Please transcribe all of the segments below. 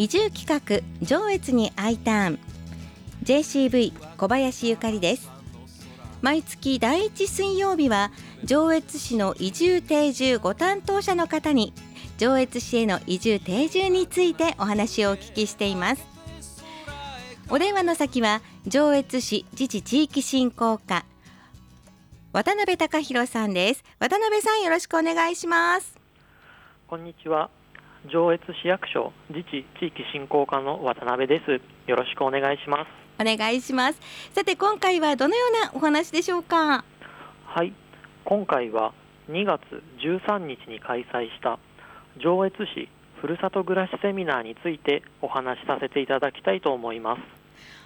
移住企画上越に I ターン。JCV 小林ゆかりです。毎月第一水曜日は上越市の移住定住ご担当者の方に上越市への移住定住についてお話をお聞きしています。お電話の先は上越市自治地域振興課。渡辺隆弘さんです。渡辺さんよろしくお願いします。こんにちは。上越市役所自治地域振興課の渡辺です。よろしくお願いします。お願いします。さて今回はどのようなお話でしょうか？はい。今回は2月13日に開催した上越市ふるさと暮らしセミナーについてお話しさせていただきたいと思います。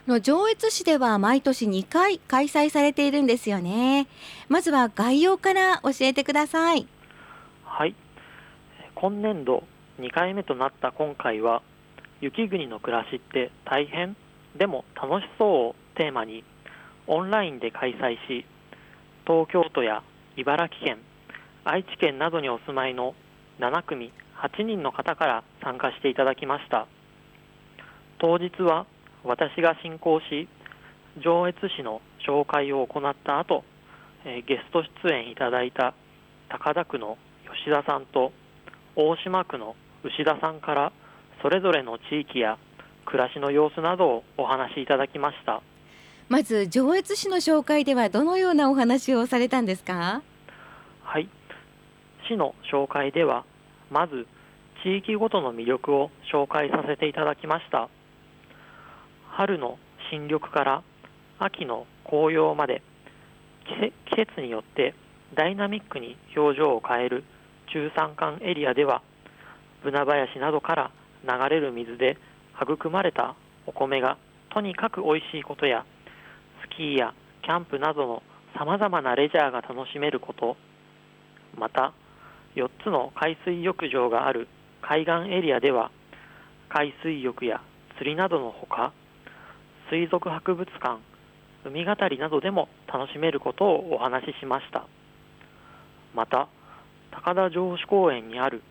の上越市では毎年2回開催されているんですよね。まずは概要から教えてください。はい。今年度2回目となった今回は雪国の暮らしって大変でも楽しそうをテーマにオンラインで開催し東京都や茨城県愛知県などにお住まいの7組8人の方から参加していただきました。当日は私が進行し上越市の紹介を行った後、えゲスト出演いただいた高田区の吉田さんと大島区の牛田さんからそれぞれの地域や暮らしの様子などをお話しいただきました。まず上越市の紹介ではどのようなお話をされたんですか？はい。市の紹介ではまず地域ごとの魅力を紹介させていただきました。春の新緑から秋の紅葉まで季節によってダイナミックに表情を変える中山間エリアではブナ林などから流れる水で育まれたお米がとにかく美味しいことやスキーやキャンプなどのさまざまなレジャーが楽しめることまた4つの海水浴場がある海岸エリアでは海水浴や釣りなどのほか水族博物館海語りなどでも楽しめることをお話ししました。また高田城址公園にある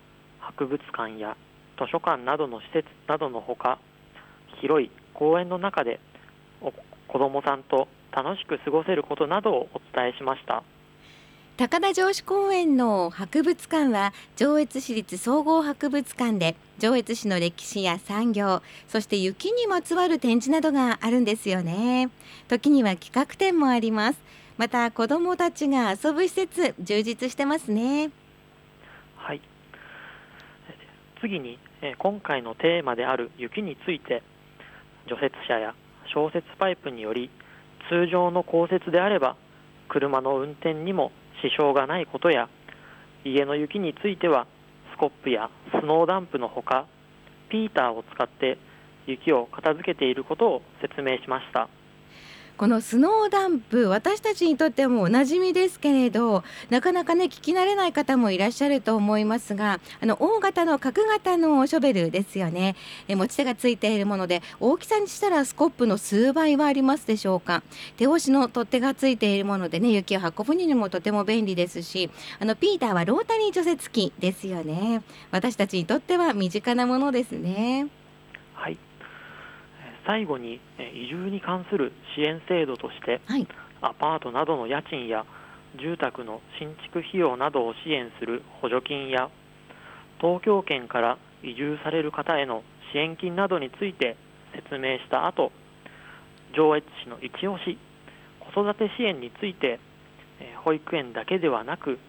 博物館や図書館などの施設などのほか広い公園の中で子どもさんと楽しく過ごせることなどをお伝えしました。高田城址公園の博物館は上越市立総合博物館で上越市の歴史や産業そして雪にまつわる展示などがあるんですよね。時には企画展もあります。また子どもたちが遊ぶ施設充実してますねはい次に今回のテーマである雪について除雪車や消雪パイプにより通常の降雪であれば車の運転にも支障がないことや家の雪についてはスコップやスノーダンプのほかピーターを使って雪を片付けていることを説明しました。このスノーダンプ私たちにとってもおなじみですけれどなかなかね聞き慣れない方もいらっしゃると思いますがあの大型の角型のショベルですよね。え持ち手がついているもので大きさにしたらスコップの数倍はありますでしょうか。手押しの取っ手がついているものでね雪を運ぶにもとても便利ですしあのピーターはロータリー除雪機ですよね。私たちにとっては身近なものですね。はい。最後に移住に関する支援制度として、はい、アパートなどの家賃や住宅の新築費用などを支援する補助金や東京圏から移住される方への支援金などについて説明した後上越市の一押し子育て支援について保育園だけではなく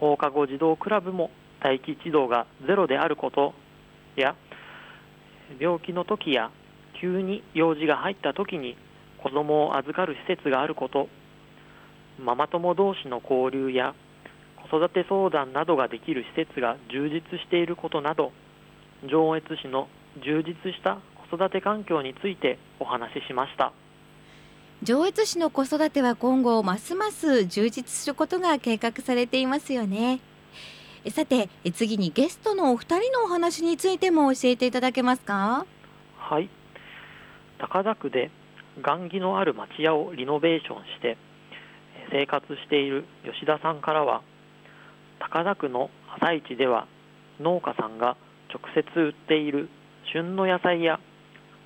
放課後児童クラブも待機児童がゼロであることや病気の時や急に用事が入った時に子どもを預かる施設があることママ友同士の交流や子育て相談などができる施設が充実していることなど上越市の充実した子育て環境についてお話ししました。上越市の子育ては今後ますます充実することが計画されていますよね。さて次にゲストのお二人のお話についても教えていただけますか？はい高田区で雁木のある町屋をリノベーションして生活している吉田さんからは高田区の朝市では農家さんが直接売っている旬の野菜や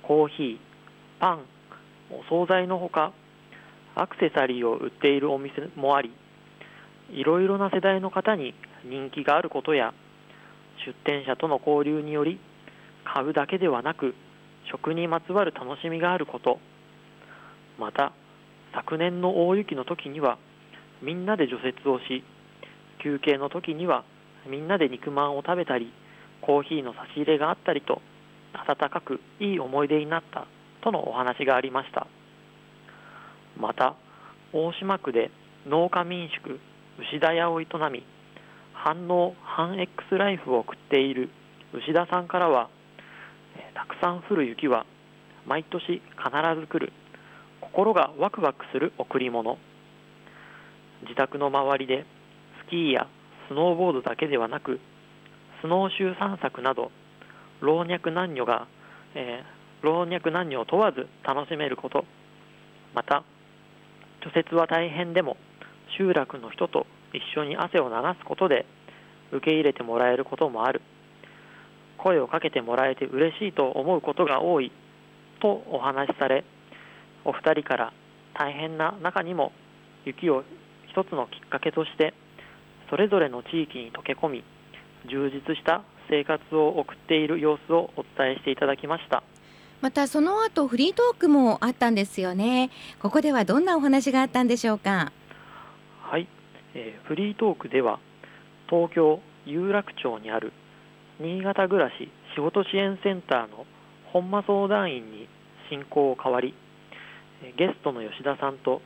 コーヒー、パン、お惣菜のほかアクセサリーを売っているお店もありいろいろな世代の方に人気があることや出店者との交流により買うだけではなく食にまつわる楽しみがあること。また昨年の大雪の時にはみんなで除雪をし休憩の時にはみんなで肉まんを食べたりコーヒーの差し入れがあったりと温かくいい思い出になったとのお話がありました。また大島区で農家民宿牛田屋を営み反応反 X ライフを送っている牛田さんからはたくさん降る雪は毎年必ず来る。心がワクワクする贈り物。自宅の周りでスキーやスノーボードだけではなくスノーシュー散策など老若男女が、えー、老若男女を問わず楽しめること。また除雪は大変でも集落の人と一緒に汗を流すことで受け入れてもらえることもある。声をかけてもらえて嬉しいと思うことが多い。とお話しされお二人から大変な中にも雪を一つのきっかけとしてそれぞれの地域に溶け込み充実した生活を送っている様子をお伝えしていただきました。またその後フリートークもあったんですよね。ここではどんなお話があったんでしょうか？はい、えー、フリートークでは東京有楽町にある新潟暮らし仕事支援センターの本間相談員に進行を変わりゲストの吉田さんと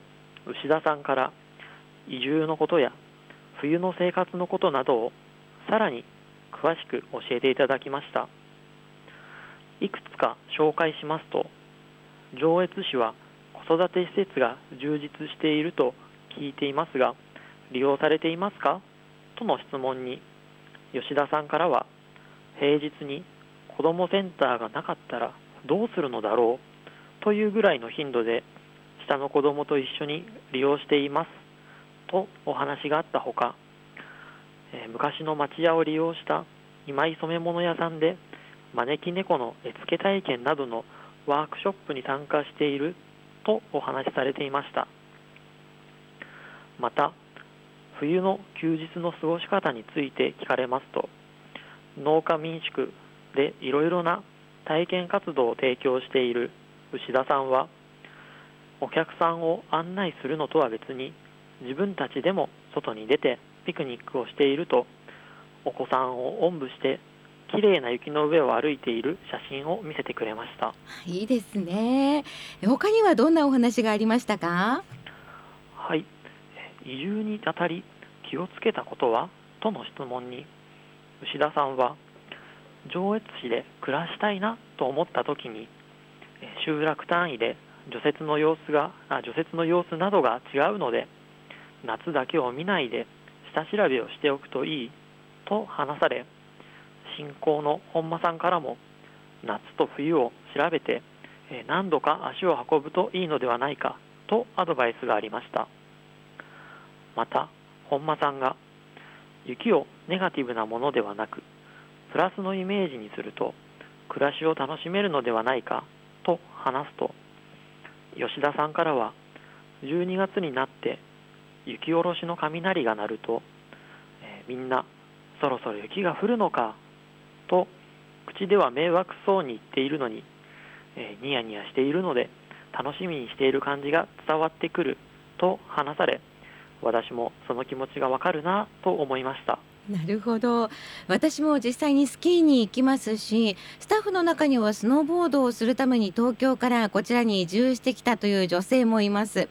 牛田さんから移住のことや冬の生活のことなどをさらに詳しく教えていただきました。いくつか紹介しますと上越市は子育て施設が充実していると聞いていますが利用されていますか？との質問に吉田さんからは平日に子どもセンターがなかったらどうするのだろうというぐらいの頻度で下の子どもと一緒に利用しています。とお話があったほか、え、昔の町屋を利用した今井染物屋さんで招き猫の絵付け体験などのワークショップに参加しているとお話しされていました。また冬の休日の過ごし方について聞かれますと農家民宿でいろいろな体験活動を提供している牛田さんはお客さんを案内するのとは別に自分たちでも外に出てピクニックをしているとお子さんをおんぶして綺麗な雪の上を歩いている写真を見せてくれました。いいですね。他にはどんなお話がありましたか？はい。移住にあたり気をつけたことは？との質問に牛田さんは上越市で暮らしたいなと思った時に集落単位で除雪の様子が除雪の様子などが違うので夏だけを見ないで下調べをしておくといいと話され信仰の本間さんからも夏と冬を調べて何度か足を運ぶといいのではないかとアドバイスがありました。また本間さんが雪をネガティブなものではなくプラスのイメージにすると暮らしを楽しめるのではないかと話すと吉田さんからは12月になって雪下ろしの雷が鳴ると、えー、みんなそろそろ雪が降るのかと口では迷惑そうに言っているのに、えー、ニヤニヤしているので楽しみにしている感じが伝わってくると話され私もその気持ちがわかるなと思いました。なるほど。私も実際にスキーに行きますしスタッフの中にはスノーボードをするために東京からこちらに移住してきたという女性もいます。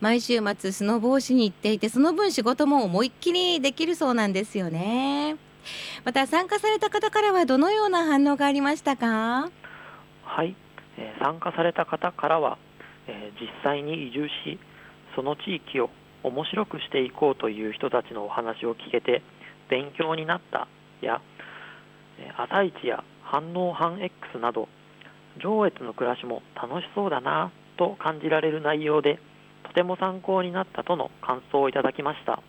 毎週末スノボーしに行っていてその分仕事も思いっきりできるそうなんですよね。また参加された方からはどのような反応がありましたか？はい、えー、参加された方からは、えー、実際に移住しその地域を面白くしていこうという人たちのお話を聞けて勉強になったや朝市や反応反 X など上越の暮らしも楽しそうだなと感じられる内容でとても参考になったとの感想をいただきました。な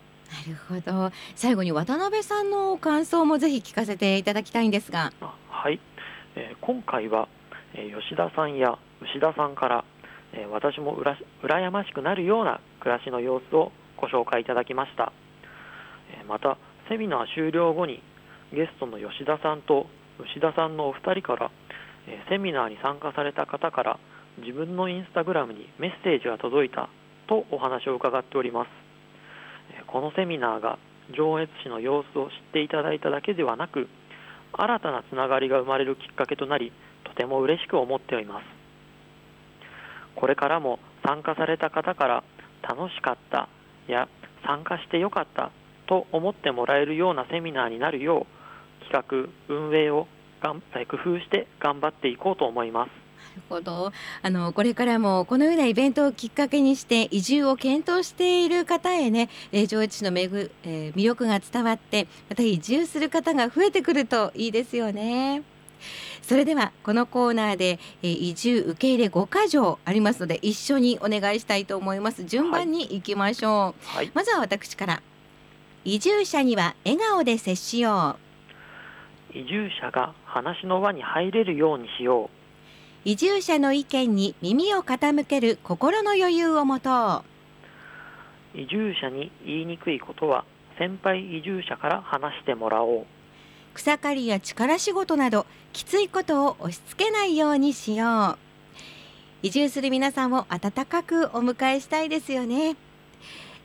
るほど。最後に渡辺さんの感想もぜひ聞かせていただきたいんですが。はい。えー今回は、えー吉田さんや牛田さんから、え私もうら羨ましくなるような暮らしの様子をご紹介いただきました、またセミナー終了後にゲストの吉田さんと牛田さんのお二人から、えセミナーに参加された方から自分のインスタグラムにメッセージが届いたとお話を伺っております。えこのセミナーが上越市の様子を知っていただいただけではなく新たなつながりが生まれるきっかけとなりとても嬉しく思っております。これからも参加された方から楽しかったや参加してよかったと思ってもらえるようなセミナーになるよう企画運営をがん工夫して頑張っていこうと思いますなるほどあのこれからもこのようなイベントをきっかけにして移住を検討している方へね、え上越市のめぐ、えー魅力が伝わってまた移住する方が増えてくるといいですよね。それではこのコーナーで、えー移住受け入れ5箇条ありますので一緒にお願いしたいと思います。順番に行きましょう、はい。まずは私から。移住者には笑顔で接しよう。移住者が話の輪に入れるようにしよ移住者の意見に耳を傾ける心の余裕を持とうう。移住者に言いにくいことは先輩移住者から話してもらおう草刈りや力仕事などきついことを押し付けないようにしよう。移住する皆さんを温かくお迎えしたいですよね。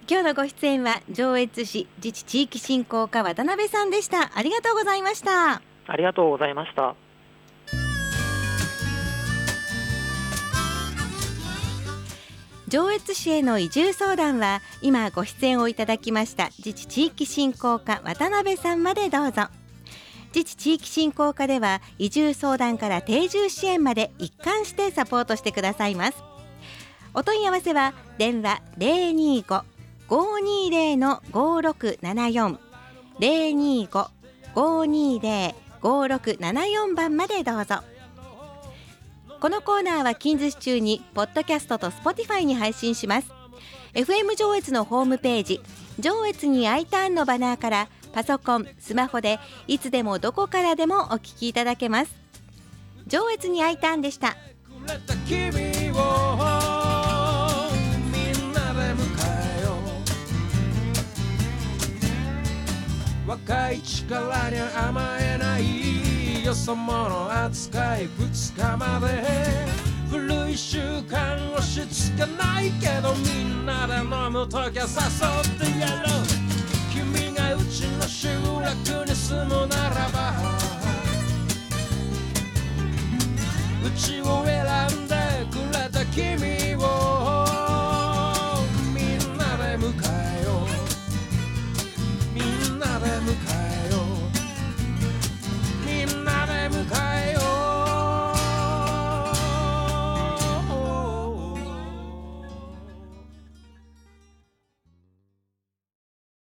今日のご出演は上越市自治地域振興課渡辺さんでした。ありがとうございました。ありがとうございました。上越市への移住相談は今ご出演をいただきました自治地域振興課渡辺さんまでどうぞ自治地域振興課では移住相談から定住支援まで一貫してサポートしてくださいます。お問い合わせは電話025-520の5674 025-520-5674番までどうぞ。このコーナーは近日中にポッドキャストと Spotify に配信します。FM 上越のホームページ上越に I ターンのバナーからパソコンスマホでいつでもどこからでもお聞きいただけます。上越に I ターンでした。若い力に甘えないよそ者扱い2日まで。古い習慣押し付けないけどみんなで飲むときは誘ってやろう。君がうちの集落に住むならばうちを